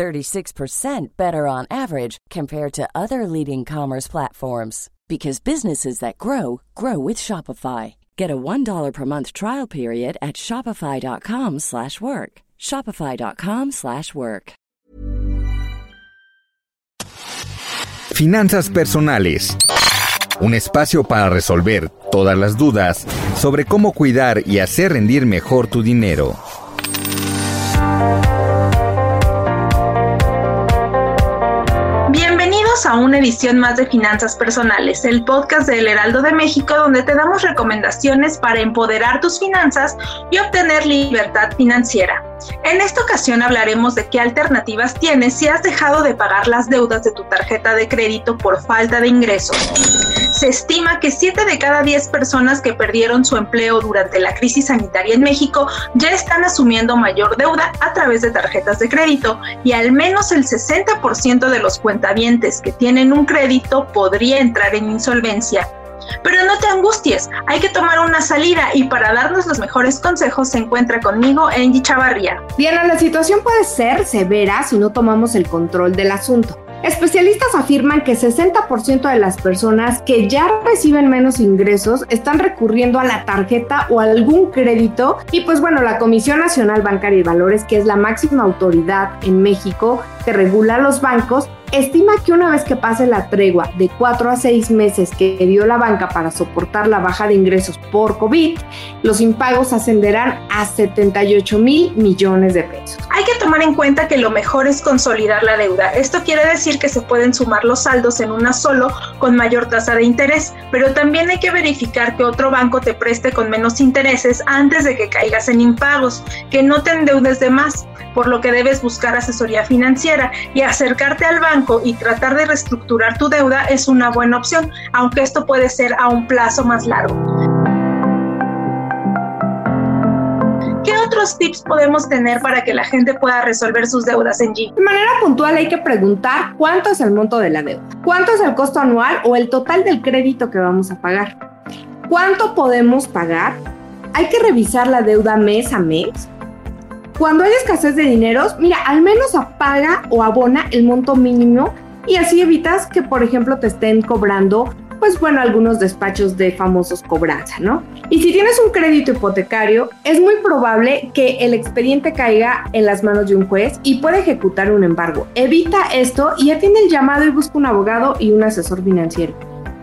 36% better on average compared to other leading commerce platforms because businesses that grow grow with Shopify. Get a $1 per month trial period at shopify.com/work. shopify.com/work. Finanzas personales. Un espacio para resolver todas las dudas sobre cómo cuidar y hacer rendir mejor tu dinero. A una edición más de Finanzas Personales, el podcast del Heraldo de México donde te damos recomendaciones para empoderar tus finanzas y obtener libertad financiera. En esta ocasión hablaremos de qué alternativas tienes si has dejado de pagar las deudas de tu tarjeta de crédito por falta de ingresos. Se estima que 7 de cada 10 personas que perdieron su empleo durante la crisis sanitaria en México ya están asumiendo mayor deuda a través de tarjetas de crédito y al menos el 60% de los cuentavientes que tienen un crédito podría entrar en insolvencia. Pero no te angusties, hay que tomar una salida y para darnos los mejores consejos se encuentra conmigo Angie Chavarría. Diana, la situación puede ser severa si no tomamos el control del asunto. Especialistas afirman que 60% de las personas que ya reciben menos ingresos están recurriendo a la tarjeta o algún crédito y pues bueno, la Comisión Nacional Bancaria y Valores, que es la máxima autoridad en México que regula los bancos, estima que una vez que pase la tregua de 4 a 6 meses que dio la banca para soportar la baja de ingresos por COVID, los impagos ascenderán a 78 mil millones de pesos. Hay que tomar en cuenta que lo mejor es consolidar la deuda. Esto quiere decir que se pueden sumar los saldos en una solo con mayor tasa de interés, pero también hay que verificar que otro banco te preste con menos intereses antes de que caigas en impagos, que no te endeudes de más, por lo que debes buscar asesoría financiera y acercarte al banco y tratar de reestructurar tu deuda es una buena opción, aunque esto puede ser a un plazo más largo. ¿Qué otros tips podemos tener para que la gente pueda resolver sus deudas en G? De manera puntual hay que preguntar cuánto es el monto de la deuda, cuánto es el costo anual o el total del crédito que vamos a pagar, cuánto podemos pagar, hay que revisar la deuda mes a mes, cuando hay escasez de dineros, mira, al menos apaga o abona el monto mínimo y así evitas que, por ejemplo, te estén cobrando, pues bueno, algunos despachos de famosos cobranza, ¿no? Y si tienes un crédito hipotecario, es muy probable que el expediente caiga en las manos de un juez y puede ejecutar un embargo. Evita esto y atiende el llamado y busca un abogado y un asesor financiero.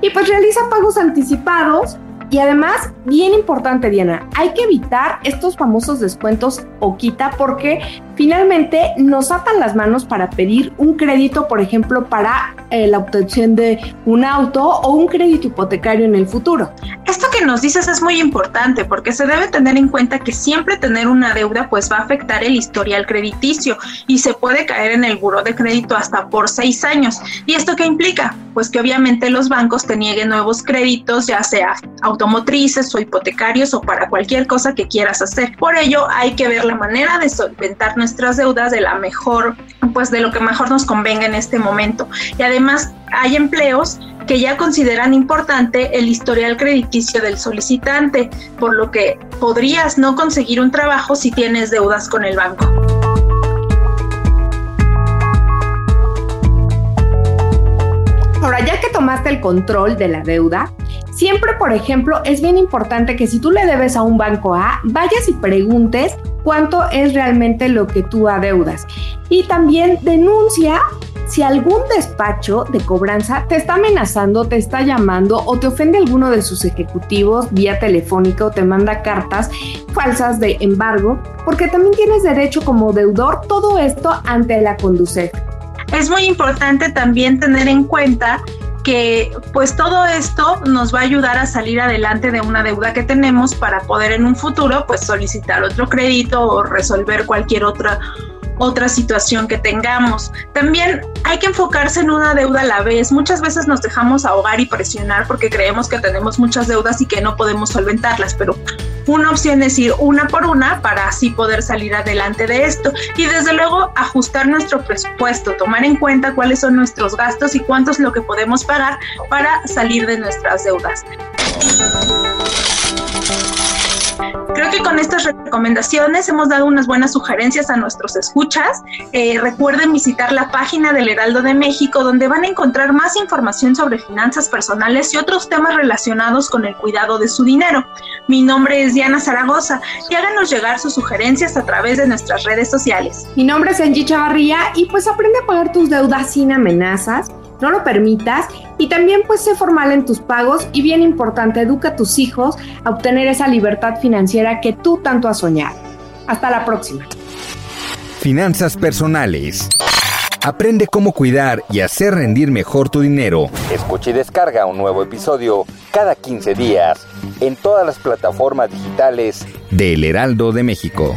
Y pues realiza pagos anticipados y además, bien importante, Diana, hay que evitar estos famosos descuentos o quita porque finalmente nos atan las manos para pedir un crédito, por ejemplo, para eh, la obtención de un auto o un crédito hipotecario en el futuro. Esto que nos dices es muy importante porque se debe tener en cuenta que siempre tener una deuda pues va a afectar el historial crediticio y se puede caer en el buro de crédito hasta por seis años. ¿Y esto qué implica? Pues que obviamente los bancos te nieguen nuevos créditos, ya sea automotrices o hipotecarios o para cualquier cosa que quieras hacer. Por ello hay que ver la manera de solventar nuestras deudas de la mejor, pues de lo que mejor nos convenga en este momento. Y además hay empleos que ya consideran importante el historial crediticio del solicitante, por lo que podrías no conseguir un trabajo si tienes deudas con el banco. Ahora, ya que tomaste el control de la deuda, siempre, por ejemplo, es bien importante que si tú le debes a un banco A, vayas y preguntes cuánto es realmente lo que tú adeudas. Y también denuncia si algún despacho de cobranza te está amenazando, te está llamando o te ofende alguno de sus ejecutivos vía telefónica o te manda cartas falsas de embargo, porque también tienes derecho como deudor todo esto ante la Conducef. Es muy importante también tener en cuenta que pues todo esto nos va a ayudar a salir adelante de una deuda que tenemos para poder en un futuro pues solicitar otro crédito o resolver cualquier otra otra situación que tengamos. También hay que enfocarse en una deuda a la vez. Muchas veces nos dejamos ahogar y presionar porque creemos que tenemos muchas deudas y que no podemos solventarlas, pero una opción es ir una por una para así poder salir adelante de esto y desde luego ajustar nuestro presupuesto, tomar en cuenta cuáles son nuestros gastos y cuánto es lo que podemos pagar para salir de nuestras deudas. Creo que con estas recomendaciones hemos dado unas buenas sugerencias a nuestros escuchas. Eh, recuerden visitar la página del Heraldo de México donde van a encontrar más información sobre finanzas personales y otros temas relacionados con el cuidado de su dinero. Mi nombre es Diana Zaragoza y háganos llegar sus sugerencias a través de nuestras redes sociales. Mi nombre es Angie Chavarría y pues aprende a pagar tus deudas sin amenazas no lo permitas y también pues sé formal en tus pagos y bien importante, educa a tus hijos a obtener esa libertad financiera que tú tanto has soñado. Hasta la próxima. Finanzas personales. Aprende cómo cuidar y hacer rendir mejor tu dinero. Escucha y descarga un nuevo episodio cada 15 días en todas las plataformas digitales de El Heraldo de México.